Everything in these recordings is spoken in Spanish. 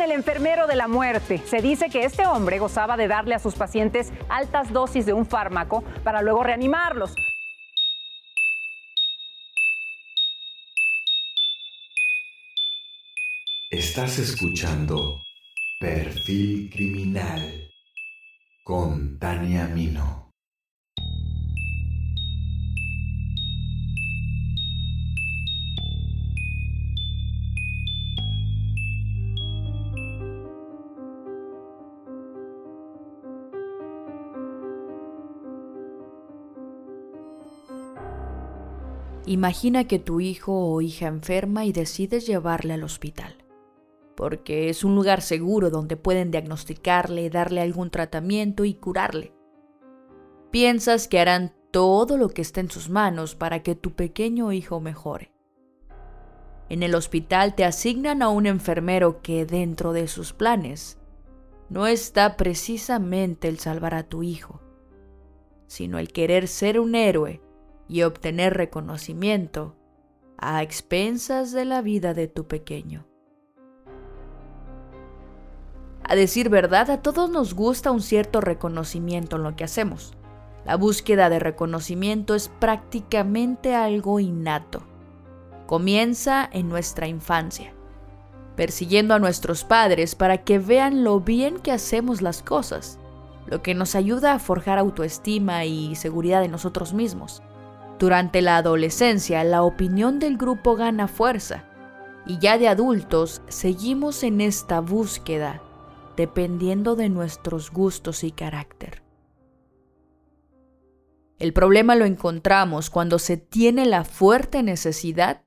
el enfermero de la muerte. Se dice que este hombre gozaba de darle a sus pacientes altas dosis de un fármaco para luego reanimarlos. Estás escuchando Perfil Criminal con Tania Mino. Imagina que tu hijo o hija enferma y decides llevarle al hospital, porque es un lugar seguro donde pueden diagnosticarle, darle algún tratamiento y curarle. Piensas que harán todo lo que esté en sus manos para que tu pequeño hijo mejore. En el hospital te asignan a un enfermero que dentro de sus planes no está precisamente el salvar a tu hijo, sino el querer ser un héroe y obtener reconocimiento a expensas de la vida de tu pequeño. A decir verdad, a todos nos gusta un cierto reconocimiento en lo que hacemos. La búsqueda de reconocimiento es prácticamente algo innato. Comienza en nuestra infancia, persiguiendo a nuestros padres para que vean lo bien que hacemos las cosas, lo que nos ayuda a forjar autoestima y seguridad en nosotros mismos. Durante la adolescencia, la opinión del grupo gana fuerza y ya de adultos seguimos en esta búsqueda dependiendo de nuestros gustos y carácter. El problema lo encontramos cuando se tiene la fuerte necesidad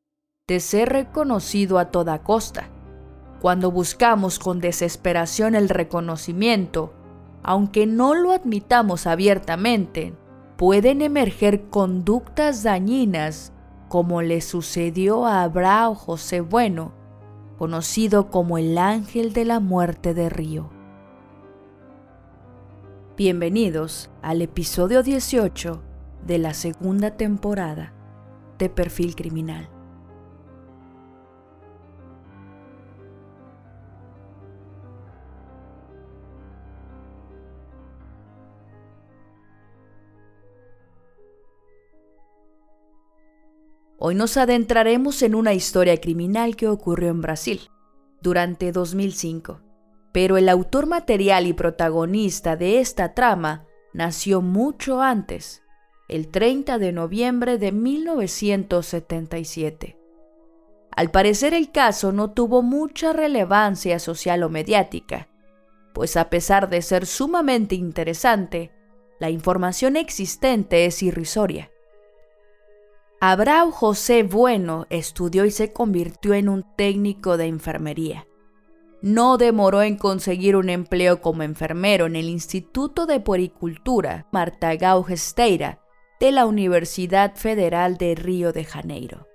de ser reconocido a toda costa, cuando buscamos con desesperación el reconocimiento, aunque no lo admitamos abiertamente, pueden emerger conductas dañinas como le sucedió a Abraham José Bueno, conocido como el ángel de la muerte de Río. Bienvenidos al episodio 18 de la segunda temporada de Perfil Criminal. Hoy nos adentraremos en una historia criminal que ocurrió en Brasil durante 2005. Pero el autor material y protagonista de esta trama nació mucho antes, el 30 de noviembre de 1977. Al parecer el caso no tuvo mucha relevancia social o mediática, pues a pesar de ser sumamente interesante, la información existente es irrisoria. Abraham José Bueno estudió y se convirtió en un técnico de enfermería. No demoró en conseguir un empleo como enfermero en el Instituto de Puericultura Marta Gaugesteira de la Universidad Federal de Río de Janeiro.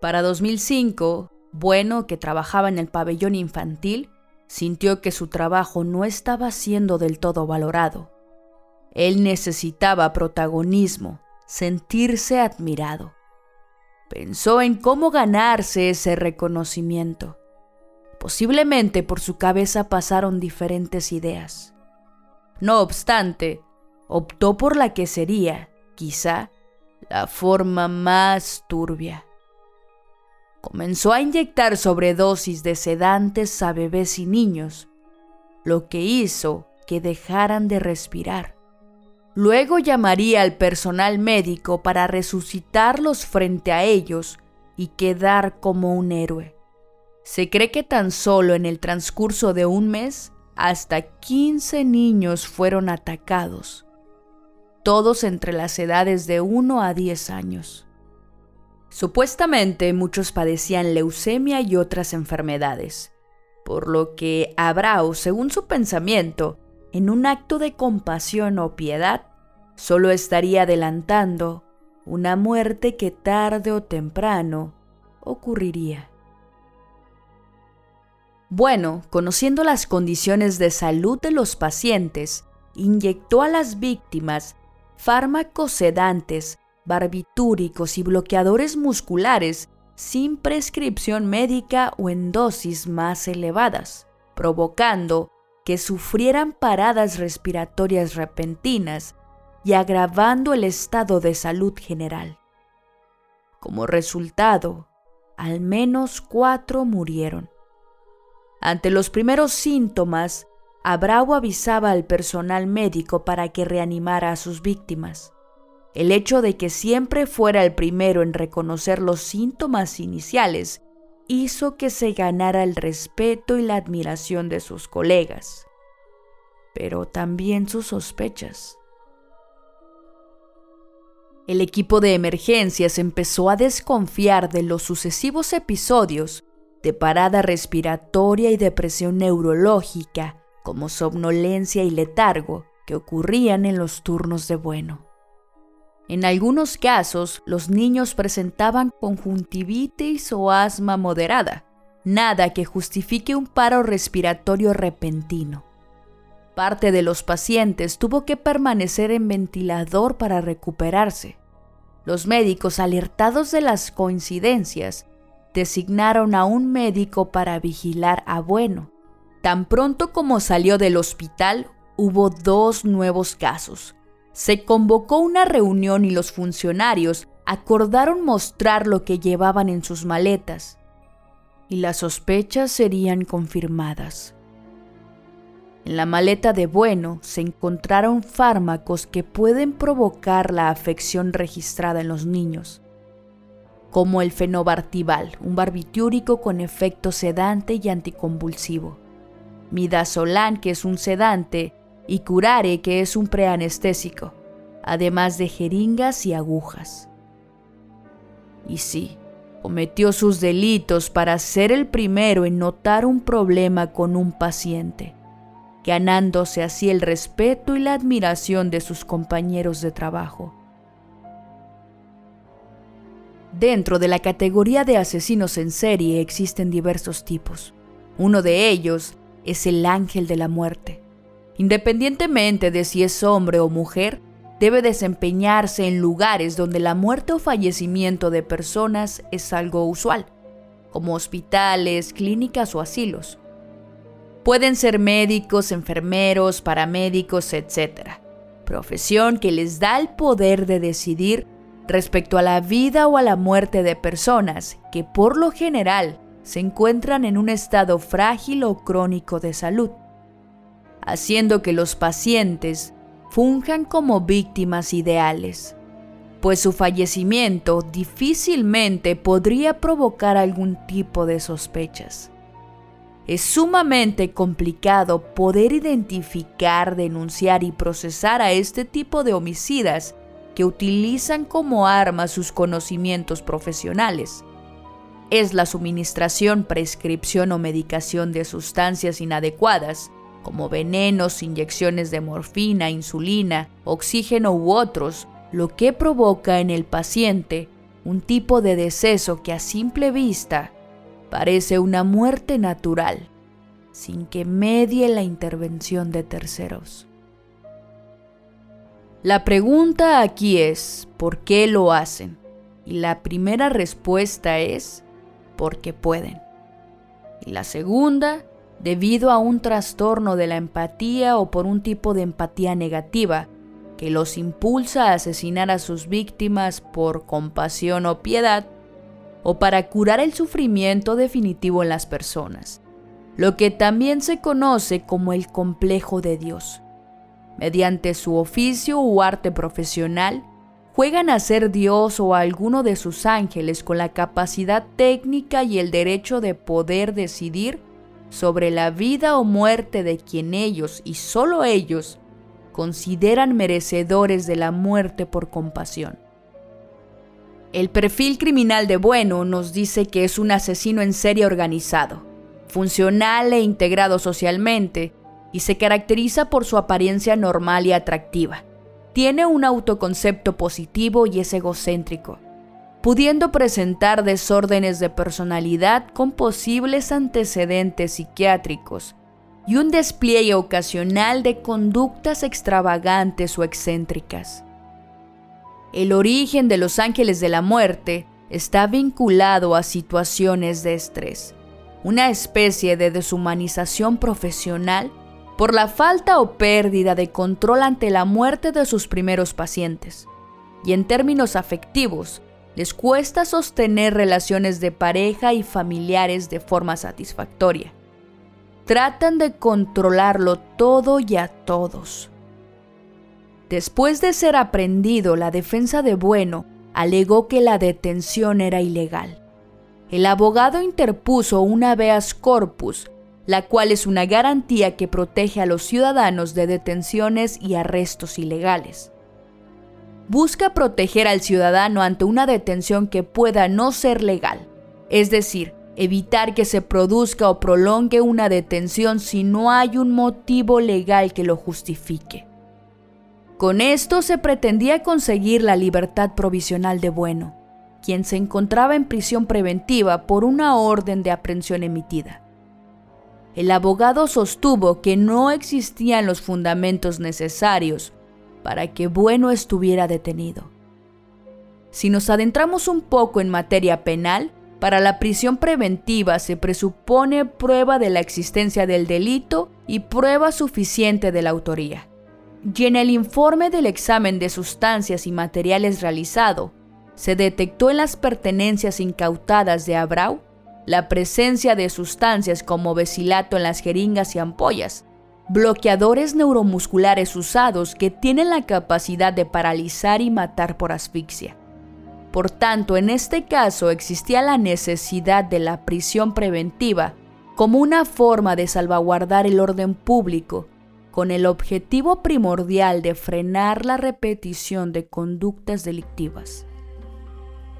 Para 2005, Bueno, que trabajaba en el pabellón infantil, sintió que su trabajo no estaba siendo del todo valorado. Él necesitaba protagonismo, sentirse admirado. Pensó en cómo ganarse ese reconocimiento. Posiblemente por su cabeza pasaron diferentes ideas. No obstante, optó por la que sería, quizá, la forma más turbia. Comenzó a inyectar sobredosis de sedantes a bebés y niños, lo que hizo que dejaran de respirar. Luego llamaría al personal médico para resucitarlos frente a ellos y quedar como un héroe. Se cree que tan solo en el transcurso de un mes, hasta 15 niños fueron atacados, todos entre las edades de 1 a 10 años. Supuestamente muchos padecían leucemia y otras enfermedades, por lo que Abrao, según su pensamiento, en un acto de compasión o piedad, solo estaría adelantando una muerte que tarde o temprano ocurriría. Bueno, conociendo las condiciones de salud de los pacientes, inyectó a las víctimas fármacos sedantes, barbitúricos y bloqueadores musculares sin prescripción médica o en dosis más elevadas, provocando que sufrieran paradas respiratorias repentinas y agravando el estado de salud general. Como resultado, al menos cuatro murieron. Ante los primeros síntomas, Abrao avisaba al personal médico para que reanimara a sus víctimas. El hecho de que siempre fuera el primero en reconocer los síntomas iniciales hizo que se ganara el respeto y la admiración de sus colegas, pero también sus sospechas. El equipo de emergencias empezó a desconfiar de los sucesivos episodios de parada respiratoria y depresión neurológica, como somnolencia y letargo, que ocurrían en los turnos de bueno. En algunos casos, los niños presentaban conjuntivitis o asma moderada, nada que justifique un paro respiratorio repentino. Parte de los pacientes tuvo que permanecer en ventilador para recuperarse. Los médicos, alertados de las coincidencias, designaron a un médico para vigilar a Bueno. Tan pronto como salió del hospital, hubo dos nuevos casos, se convocó una reunión y los funcionarios acordaron mostrar lo que llevaban en sus maletas, y las sospechas serían confirmadas. En la maleta de Bueno se encontraron fármacos que pueden provocar la afección registrada en los niños, como el fenobartival, un barbitúrico con efecto sedante y anticonvulsivo, midazolam, que es un sedante, y curare, que es un preanestésico, además de jeringas y agujas. Y sí, cometió sus delitos para ser el primero en notar un problema con un paciente, ganándose así el respeto y la admiración de sus compañeros de trabajo. Dentro de la categoría de asesinos en serie existen diversos tipos. Uno de ellos es el ángel de la muerte Independientemente de si es hombre o mujer, debe desempeñarse en lugares donde la muerte o fallecimiento de personas es algo usual, como hospitales, clínicas o asilos. Pueden ser médicos, enfermeros, paramédicos, etc. Profesión que les da el poder de decidir respecto a la vida o a la muerte de personas que por lo general se encuentran en un estado frágil o crónico de salud haciendo que los pacientes funjan como víctimas ideales, pues su fallecimiento difícilmente podría provocar algún tipo de sospechas. Es sumamente complicado poder identificar, denunciar y procesar a este tipo de homicidas que utilizan como arma sus conocimientos profesionales. Es la suministración, prescripción o medicación de sustancias inadecuadas como venenos, inyecciones de morfina, insulina, oxígeno u otros, lo que provoca en el paciente un tipo de deceso que a simple vista parece una muerte natural, sin que medie la intervención de terceros. La pregunta aquí es, ¿por qué lo hacen? Y la primera respuesta es, porque pueden. Y la segunda, debido a un trastorno de la empatía o por un tipo de empatía negativa que los impulsa a asesinar a sus víctimas por compasión o piedad, o para curar el sufrimiento definitivo en las personas, lo que también se conoce como el complejo de Dios. Mediante su oficio o arte profesional, juegan a ser Dios o alguno de sus ángeles con la capacidad técnica y el derecho de poder decidir sobre la vida o muerte de quien ellos y solo ellos consideran merecedores de la muerte por compasión. El perfil criminal de Bueno nos dice que es un asesino en serie organizado, funcional e integrado socialmente, y se caracteriza por su apariencia normal y atractiva. Tiene un autoconcepto positivo y es egocéntrico pudiendo presentar desórdenes de personalidad con posibles antecedentes psiquiátricos y un despliegue ocasional de conductas extravagantes o excéntricas. El origen de los ángeles de la muerte está vinculado a situaciones de estrés, una especie de deshumanización profesional por la falta o pérdida de control ante la muerte de sus primeros pacientes. Y en términos afectivos, les cuesta sostener relaciones de pareja y familiares de forma satisfactoria. Tratan de controlarlo todo y a todos. Después de ser aprendido, la defensa de Bueno alegó que la detención era ilegal. El abogado interpuso una habeas corpus, la cual es una garantía que protege a los ciudadanos de detenciones y arrestos ilegales. Busca proteger al ciudadano ante una detención que pueda no ser legal, es decir, evitar que se produzca o prolongue una detención si no hay un motivo legal que lo justifique. Con esto se pretendía conseguir la libertad provisional de Bueno, quien se encontraba en prisión preventiva por una orden de aprehensión emitida. El abogado sostuvo que no existían los fundamentos necesarios para que Bueno estuviera detenido. Si nos adentramos un poco en materia penal, para la prisión preventiva se presupone prueba de la existencia del delito y prueba suficiente de la autoría y en el informe del examen de sustancias y materiales realizado, se detectó en las pertenencias incautadas de Abrau la presencia de sustancias como besilato en las jeringas y ampollas, bloqueadores neuromusculares usados que tienen la capacidad de paralizar y matar por asfixia. Por tanto, en este caso existía la necesidad de la prisión preventiva como una forma de salvaguardar el orden público con el objetivo primordial de frenar la repetición de conductas delictivas.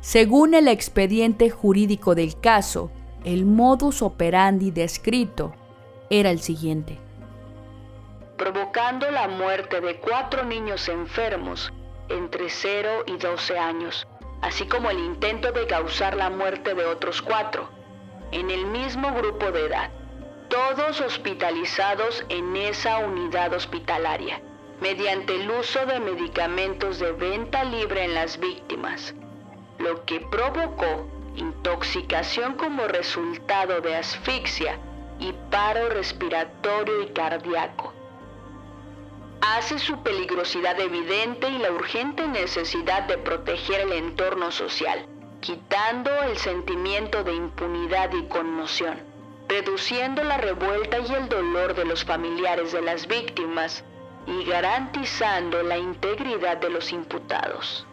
Según el expediente jurídico del caso, el modus operandi descrito era el siguiente. Provocando la muerte de cuatro niños enfermos entre 0 y 12 años, así como el intento de causar la muerte de otros cuatro, en el mismo grupo de edad todos hospitalizados en esa unidad hospitalaria, mediante el uso de medicamentos de venta libre en las víctimas, lo que provocó intoxicación como resultado de asfixia y paro respiratorio y cardíaco. Hace su peligrosidad evidente y la urgente necesidad de proteger el entorno social, quitando el sentimiento de impunidad y conmoción reduciendo la revuelta y el dolor de los familiares de las víctimas y garantizando la integridad de los imputados.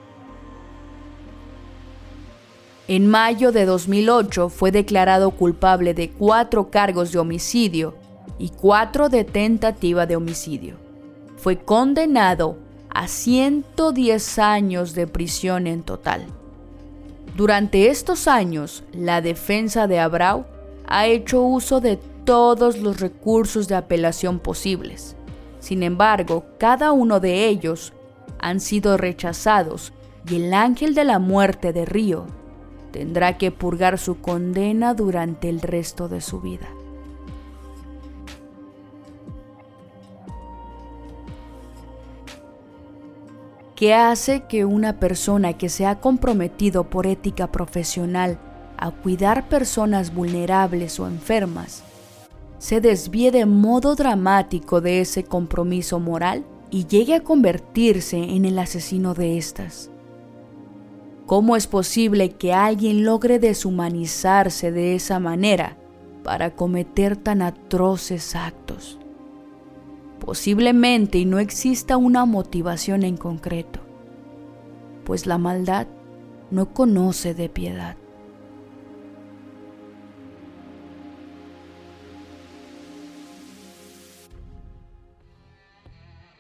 En mayo de 2008 fue declarado culpable de cuatro cargos de homicidio y cuatro de tentativa de homicidio. Fue condenado a 110 años de prisión en total. Durante estos años, la defensa de Abrau ha hecho uso de todos los recursos de apelación posibles. Sin embargo, cada uno de ellos han sido rechazados y el ángel de la muerte de Río tendrá que purgar su condena durante el resto de su vida. ¿Qué hace que una persona que se ha comprometido por ética profesional a cuidar personas vulnerables o enfermas, se desvíe de modo dramático de ese compromiso moral y llegue a convertirse en el asesino de estas. ¿Cómo es posible que alguien logre deshumanizarse de esa manera para cometer tan atroces actos? Posiblemente y no exista una motivación en concreto, pues la maldad no conoce de piedad.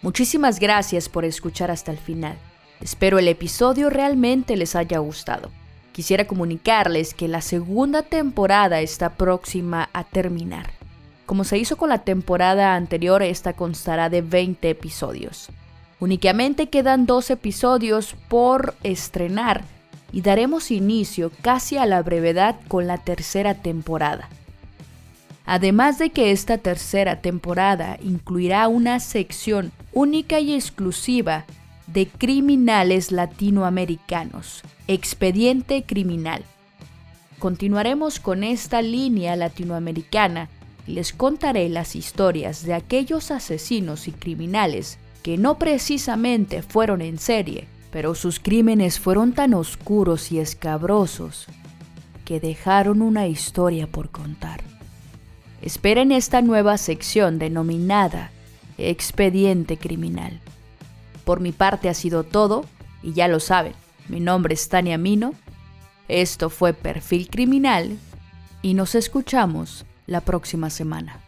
Muchísimas gracias por escuchar hasta el final. Espero el episodio realmente les haya gustado. Quisiera comunicarles que la segunda temporada está próxima a terminar. Como se hizo con la temporada anterior, esta constará de 20 episodios. Únicamente quedan dos episodios por estrenar y daremos inicio casi a la brevedad con la tercera temporada. Además de que esta tercera temporada incluirá una sección única y exclusiva de criminales latinoamericanos, expediente criminal. Continuaremos con esta línea latinoamericana y les contaré las historias de aquellos asesinos y criminales que no precisamente fueron en serie, pero sus crímenes fueron tan oscuros y escabrosos que dejaron una historia por contar. Esperen esta nueva sección denominada Expediente Criminal. Por mi parte ha sido todo, y ya lo saben, mi nombre es Tania Mino, esto fue Perfil Criminal, y nos escuchamos la próxima semana.